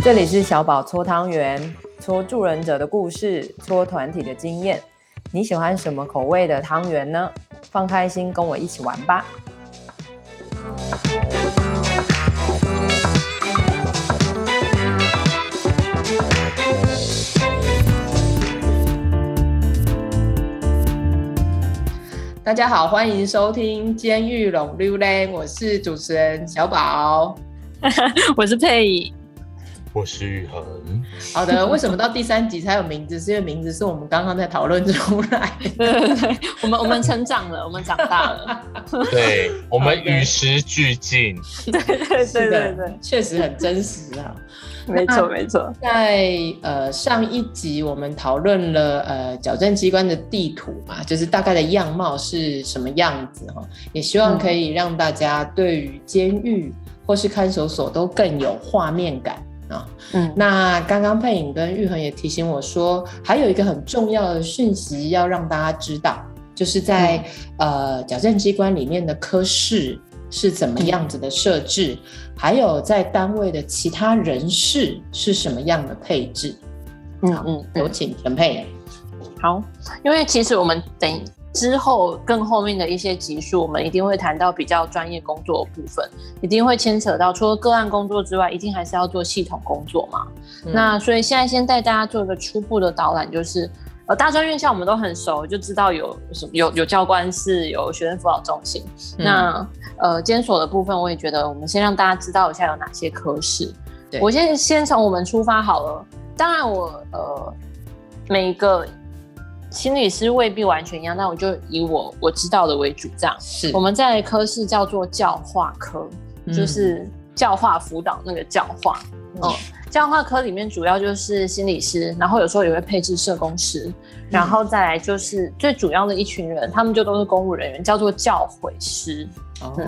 这里是小宝搓汤圆，搓助人者的故事，搓团体的经验。你喜欢什么口味的汤圆呢？放开心，跟我一起玩吧！大家好，欢迎收听《监狱龙溜嘞》，我是主持人小宝，我是佩仪。我是玉恒。好的，为什么到第三集才有名字？是因为名字是我们刚刚在讨论出来的。对对对，我们我们成长了，我们长大了。对，我们与时俱进。对对对对对，确实很真实啊。没错没错。在呃上一集我们讨论了呃矫正机关的地图嘛，就是大概的样貌是什么样子哈，也希望可以让大家对于监狱或是看守所都更有画面感。啊，嗯，那刚刚佩影跟玉恒也提醒我说，还有一个很重要的讯息要让大家知道，就是在、嗯、呃矫正机关里面的科室是怎么样子的设置，嗯、还有在单位的其他人士是什么样的配置。嗯嗯，有请陈佩颖。好，因为其实我们等。之后更后面的一些集数，我们一定会谈到比较专业工作的部分，一定会牵扯到除了个案工作之外，一定还是要做系统工作嘛。嗯、那所以现在先带大家做一个初步的导览，就是呃大专院校我们都很熟，就知道有什么有有教官室，有学生辅导中心。嗯、那呃监所的部分，我也觉得我们先让大家知道一下有哪些科室。我先先从我们出发好了。当然我呃每一个。心理师未必完全一样，那我就以我我知道的为主。这样是我们在科室叫做教化科，嗯、就是教化辅导那个教化。嗯，嗯，教化科里面主要就是心理师，然后有时候也会配置社工师，然后再来就是最主要的一群人，他们就都是公务人员，叫做教诲师。哦、嗯、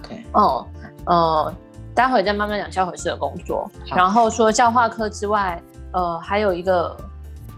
OK，哦，呃，待会再慢慢讲教诲师的工作。然后除了教化科之外，呃，还有一个。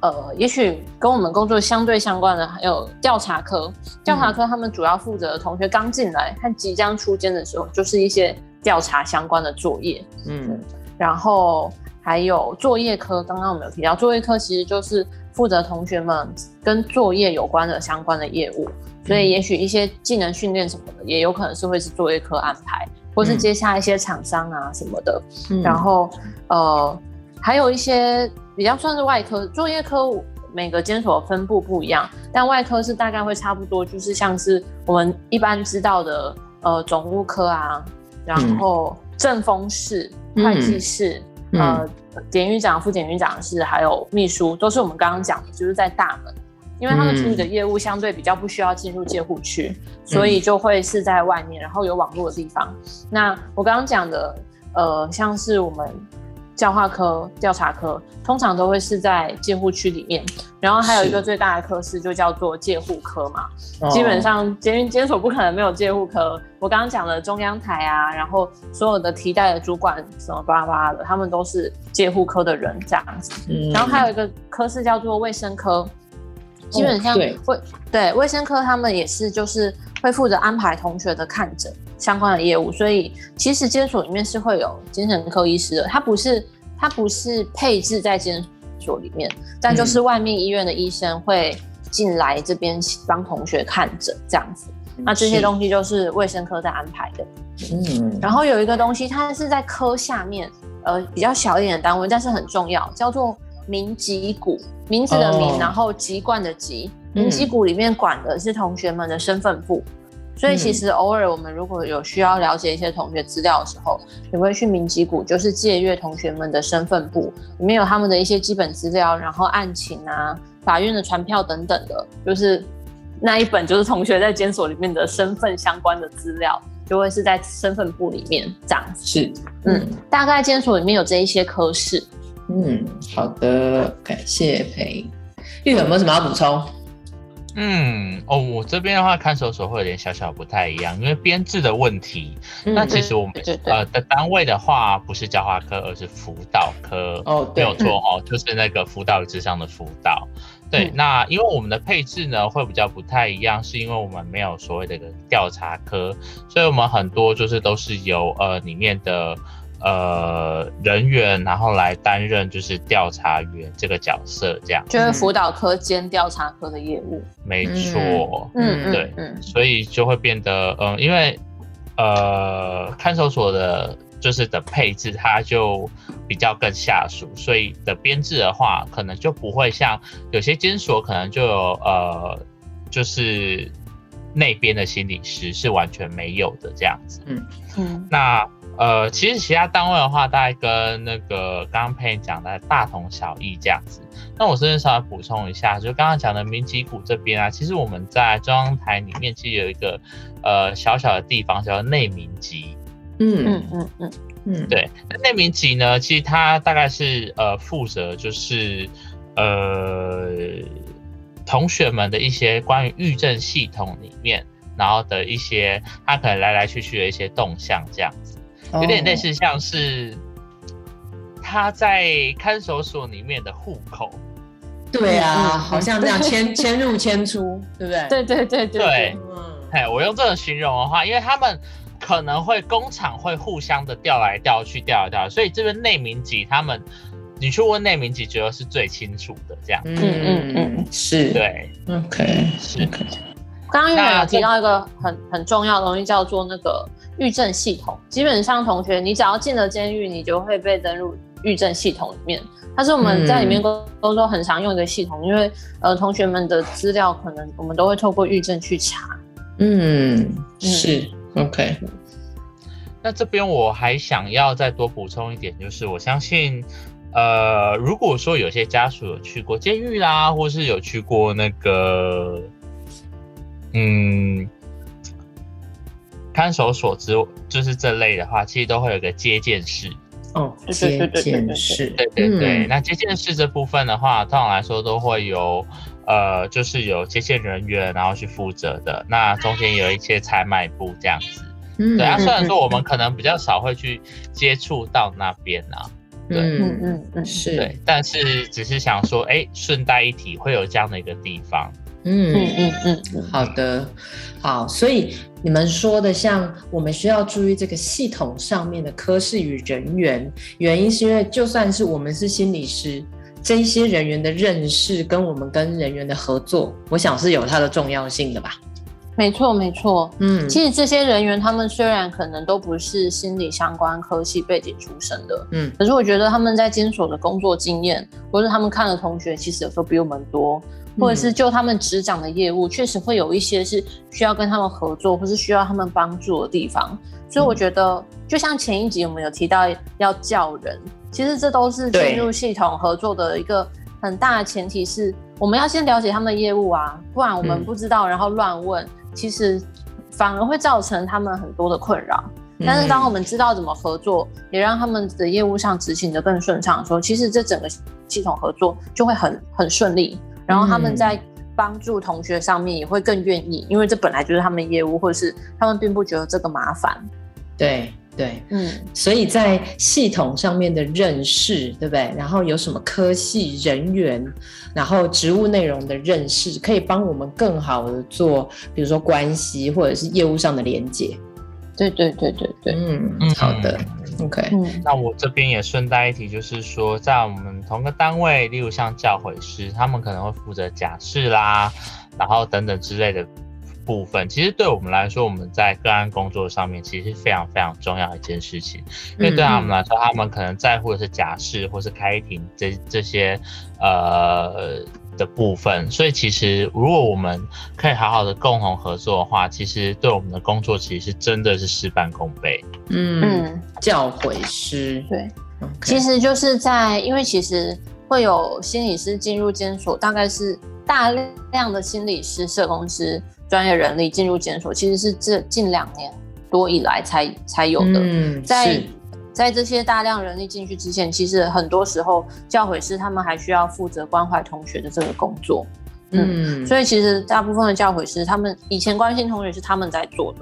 呃，也许跟我们工作相对相关的还有调查科。调查科他们主要负责的同学刚进来和即将出监的时候，就是一些调查相关的作业。嗯，然后还有作业科，刚刚我们有提到，作业科其实就是负责同学们跟作业有关的相关的业务。所以也许一些技能训练什么的，也有可能是会是作业科安排，或是接下一些厂商啊什么的。嗯，然后呃，还有一些。比较算是外科，作业科每个监所分布不一样，但外科是大概会差不多，就是像是我们一般知道的，呃，总务科啊，然后政风室、会计室，嗯、呃，典狱长、副典狱长室，还有秘书，都是我们刚刚讲的，就是在大门，因为他们处理的业务相对比较不需要进入戒护区，所以就会是在外面，然后有网络的地方。那我刚刚讲的，呃，像是我们。教化科、调查科通常都会是在介护区里面，然后还有一个最大的科室就叫做介护科嘛。基本上监狱监所不可能没有介护科。我刚刚讲的中央台啊，然后所有的提带的主管什么巴拉巴拉的，他们都是介护科的人这样子。嗯、然后还有一个科室叫做卫生科，基本上卫、哦、对卫生科他们也是就是会负责安排同学的看诊。相关的业务，所以其实监所里面是会有精神科医师的，他不是他不是配置在监所里面，但就是外面医院的医生会进来这边帮同学看诊这样子。那这些东西就是卫生科在安排的。嗯，然后有一个东西，它是在科下面，呃，比较小一点的单位，但是很重要，叫做民籍股，名字的名，然后籍贯的籍，民籍股里面管的是同学们的身份簿。所以其实偶尔我们如果有需要了解一些同学资料的时候，也会去民疾股，就是借阅同学们的身份簿，里面有他们的一些基本资料，然后案情啊、法院的传票等等的，就是那一本就是同学在监所里面的身份相关的资料，就会是在身份簿里面这样子。是，嗯，大概监所里面有这一些科室。嗯，好的，感谢培。玉有没有什么要补充？嗯哦，我这边的话，看守所会有点小小不太一样，因为编制的问题。嗯、那其实我们呃的单位的话，不是教化科，而是辅导科。哦，没有错哦，嗯、就是那个辅导智商的辅导。对，嗯、那因为我们的配置呢会比较不太一样，是因为我们没有所谓的一个调查科，所以我们很多就是都是由呃里面的呃人员，然后来担任就是调查员这个角色，这样就是辅导科兼调查科的业务。没错，嗯，对，嗯，所以就会变得，嗯，因为呃看守所的。就是的配置，它就比较更下属，所以的编制的话，可能就不会像有些监所可能就有呃，就是那边的心理师是完全没有的这样子。嗯嗯。那呃，其实其他单位的话，大概跟那个刚刚佩讲的大同小异这样子。那我这边稍微补充一下，就刚刚讲的民集股这边啊，其实我们在中央台里面其实有一个呃小小的地方叫内民集。嗯嗯嗯嗯嗯，对，那内民集呢，其实它大概是呃负责就是呃同学们的一些关于预政系统里面，然后的一些他可能来来去去的一些动向这样子，有点类似像是他在看守所里面的户口。对啊，好像这样迁 迁入迁出，对不对？对对对对对，嗯，哎，我用这种形容的话，因为他们。可能会工厂会互相的调来调去，调来调去，所以这边内民集他们，你去问内民集，觉得是最清楚的这样。嗯嗯嗯，是，对，OK，是。刚刚有提到一个很很重要的东西，叫做那个狱政系统。基本上，同学你只要进了监狱，你就会被登入狱政系统里面。它是我们在里面工工作很常用一个系统，嗯、因为呃同学们的资料可能我们都会透过狱政去查。嗯，是。嗯 OK，那这边我还想要再多补充一点，就是我相信，呃，如果说有些家属有去过监狱啦，或是有去过那个，嗯，看守所之，就是这类的话，其实都会有个接见室。哦，接见室，对对对。那接见室这部分的话，通常来说都会有。呃，就是有接线人员，然后去负责的。那中间有一些采买部这样子。嗯，对啊。虽然说我们可能比较少会去接触到那边啊。对，嗯嗯嗯，是。对，但是只是想说，哎，顺带一提，会有这样的一个地方。嗯嗯嗯嗯，好的，好。所以你们说的，像我们需要注意这个系统上面的科室与人员，原因是因为就算是我们是心理师。这一些人员的认识跟我们跟人员的合作，我想是有它的重要性的吧。没错，没错。嗯，其实这些人员他们虽然可能都不是心理相关科系背景出身的，嗯，可是我觉得他们在监所的工作经验，或者他们看的同学，其实有时候比我们多，或者是就他们执掌的业务，确实会有一些是需要跟他们合作，或是需要他们帮助的地方。所以我觉得，就像前一集我们有提到要叫人。其实这都是进入系统合作的一个很大的前提，是我们要先了解他们的业务啊，不然我们不知道，然后乱问，其实反而会造成他们很多的困扰。但是当我们知道怎么合作，也让他们的业务上执行的更顺畅的时候，其实这整个系统合作就会很很顺利，然后他们在帮助同学上面也会更愿意，因为这本来就是他们业务，或者是他们并不觉得这个麻烦。对。对，嗯，所以在系统上面的认识，对不对？然后有什么科系人员，然后职务内容的认识，可以帮我们更好的做，比如说关系或者是业务上的连接。对对对对对，嗯，好的，OK。那我这边也顺带一提，就是说，在我们同个单位，例如像教诲师，他们可能会负责假释啦，然后等等之类的。部分其实对我们来说，我们在个案工作上面其实是非常非常重要的一件事情，因为对他们来说，他们可能在乎的是假释或是开庭这这些呃的部分，所以其实如果我们可以好好的共同合作的话，其实对我们的工作其实是真的是事半功倍。嗯，教诲师对，Okay. 其实就是在因为其实会有心理师进入监所，大概是大量的心理师、社工师。专业人力进入监所，其实是这近两年多以来才才有的。嗯，在在这些大量人力进去之前，其实很多时候教诲师他们还需要负责关怀同学的这个工作。嗯，嗯，所以其实大部分的教诲师，他们以前关心同学是他们在做的。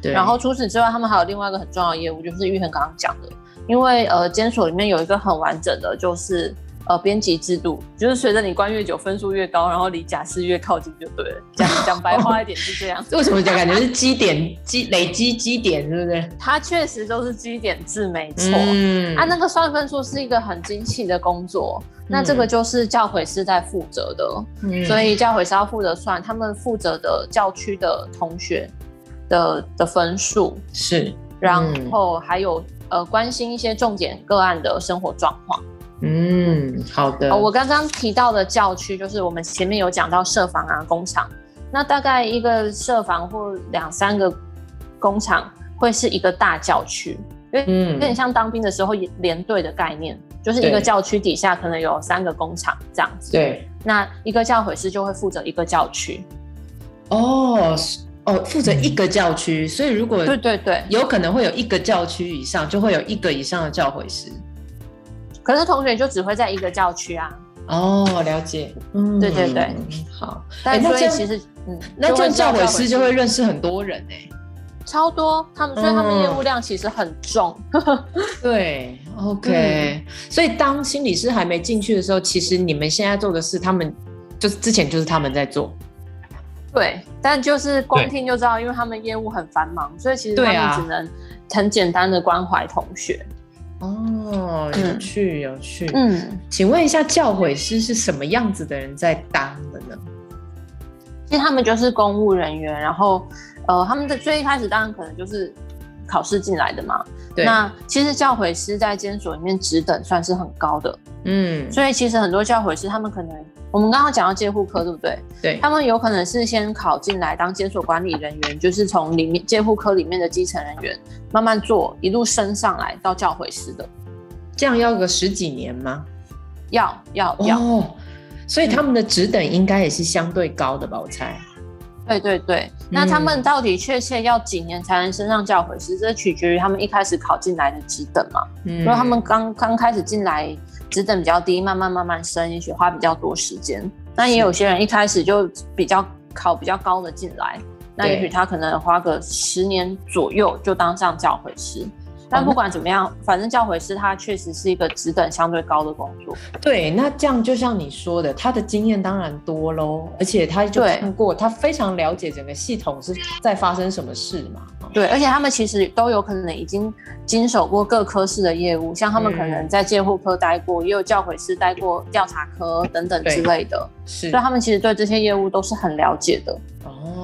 对。然后除此之外，他们还有另外一个很重要的业务，就是玉恒刚刚讲的，因为呃监所里面有一个很完整的，就是呃编辑制度，就是随着你关越久，分数越高，然后离假释越靠近就对了。讲 讲白话一点是这样。为什么讲感觉是积点积累积积点，对不对？它确实都是积点制，没错。嗯，啊，那个算分数是一个很精细的工作，嗯、那这个就是教诲师在负责的，嗯、所以教诲师要负责算他们负责的教区的同学的的分数是，然后还有。呃，关心一些重点个案的生活状况。嗯，好的。呃，我刚刚提到的教区，就是我们前面有讲到设防啊、工厂。那大概一个设防或两三个工厂，会是一个大教区，因为有点像当兵的时候连队的概念，就是一个教区底下可能有三个工厂这样子。对。那一个教诲师就会负责一个教区。哦。哦，负责一个教区，所以如果对对对，有可能会有一个教区以上，就会有一个以上的教诲师。可是同学就只会在一个教区啊。哦，了解。嗯，对对对，好。但所以其实，嗯，那这样教委师就会认识很多人哎，超多。他们所以他们业务量其实很重。对，OK。所以当心理师还没进去的时候，其实你们现在做的事，他们就是之前就是他们在做。对，但就是光听就知道，因为他们业务很繁忙，所以其实他们只能很简单的关怀同学。哦，有趣有趣。嗯，请问一下，教诲师是什么样子的人在当的呢？其实他们就是公务人员，然后呃，他们的最一开始当然可能就是考试进来的嘛。对。那其实教诲师在监所里面职等算是很高的。嗯。所以其实很多教诲师他们可能。我们刚刚讲到监护科，对不对？对，他们有可能是先考进来当监所管理人员，就是从里面监护科里面的基层人员慢慢做，一路升上来到教诲师的。这样要个十几年吗？要要要。哦，所以他们的职等应该也是相对高的吧？我猜。对对对，那他们到底确切要几年才能升上教诲师？这取决于他们一开始考进来的职等嘛。嗯，如果他们刚刚开始进来。职等比较低，慢慢慢慢升，也许花比较多时间。那也有些人一开始就比较考比较高的进来，那也许他可能花个十年左右就当上教诲师。但不管怎么样，哦、反正教诲师他确实是一个职等相对高的工作。对，那这样就像你说的，他的经验当然多喽，而且他就看过，他非常了解整个系统是在发生什么事嘛。对，而且他们其实都有可能已经经手过各科室的业务，像他们可能在监护科待过，嗯、也有教诲师待过调查科等等之类的。是，所以他们其实对这些业务都是很了解的。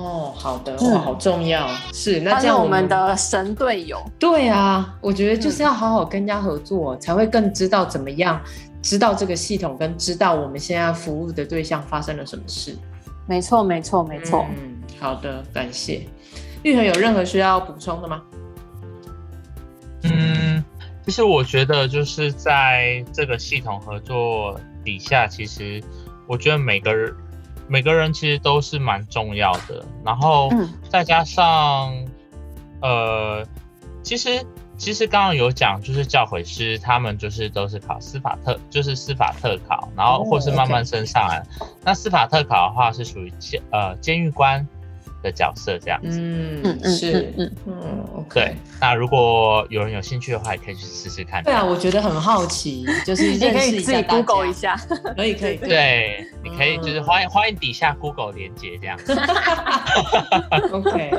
哦，好的，哇，好重要。嗯、是，那这样我们，的神队友。对啊，我觉得就是要好好跟人家合作，嗯、才会更知道怎么样知道这个系统，跟知道我们现在服务的对象发生了什么事。没错，没错，没错。嗯，好的，感谢。玉恒有任何需要补充的吗？嗯，其实我觉得就是在这个系统合作底下，其实我觉得每个人。每个人其实都是蛮重要的，然后再加上，嗯、呃，其实其实刚刚有讲，就是教诲师他们就是都是考司法特，就是司法特考，然后或是慢慢升上来。哦 okay、那司法特考的话是属于监呃监狱官。的角色这样子，嗯嗯是嗯嗯对。那如果有人有兴趣的话，也可以去试试看。对啊，我觉觉得很好奇，就是你可以自己 Google 一下，可以可以。对，你可以就是欢迎欢迎底下 Google 连接这样子。OK，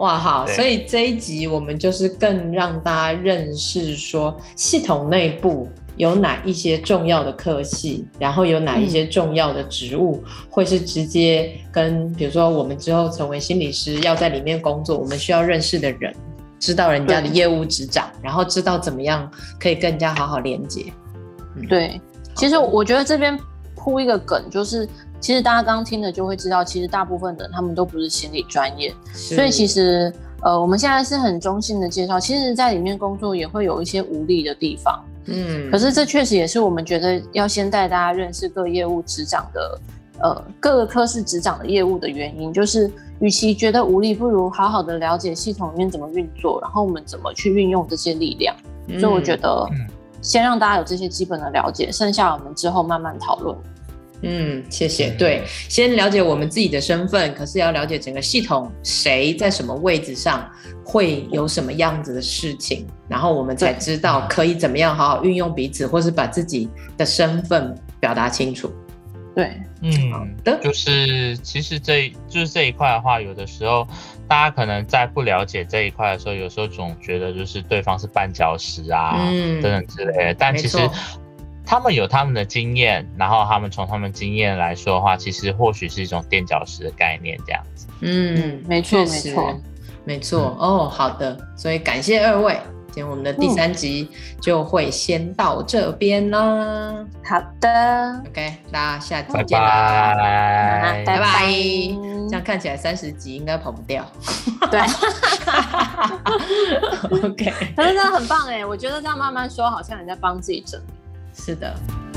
哇好，所以这一集我们就是更让大家认识说系统内部。有哪一些重要的科系，然后有哪一些重要的职务，嗯、会是直接跟，比如说我们之后成为心理师要在里面工作，我们需要认识的人，知道人家的业务执掌，然后知道怎么样可以更加好好连接。嗯、对，其实我觉得这边铺一个梗，就是其实大家刚刚听了就会知道，其实大部分的人他们都不是心理专业，所以其实呃我们现在是很中性的介绍，其实在里面工作也会有一些无力的地方。嗯，可是这确实也是我们觉得要先带大家认识各业务执掌的，呃，各个科室执掌的业务的原因，就是与其觉得无力，不如好好的了解系统里面怎么运作，然后我们怎么去运用这些力量。嗯、所以我觉得，先让大家有这些基本的了解，剩下我们之后慢慢讨论。嗯，谢谢。对，先了解我们自己的身份，可是要了解整个系统谁在什么位置上会有什么样子的事情，然后我们才知道可以怎么样好好运用彼此，或是把自己的身份表达清楚。对，嗯，好的，就是其实这就是这一块的话，有的时候大家可能在不了解这一块的时候，有时候总觉得就是对方是绊脚石啊，嗯，等等之类的，但其实。他们有他们的经验，然后他们从他们经验来说的话，其实或许是一种垫脚石的概念，这样子。嗯，没错，没错，没错。哦，好的，所以感谢二位，今天我们的第三集就会先到这边啦。好的，OK，大家下集见啦，拜拜，拜拜。这样看起来三十集应该跑不掉。对，OK，可是真的很棒哎，我觉得这样慢慢说，好像人家帮自己整理。是的。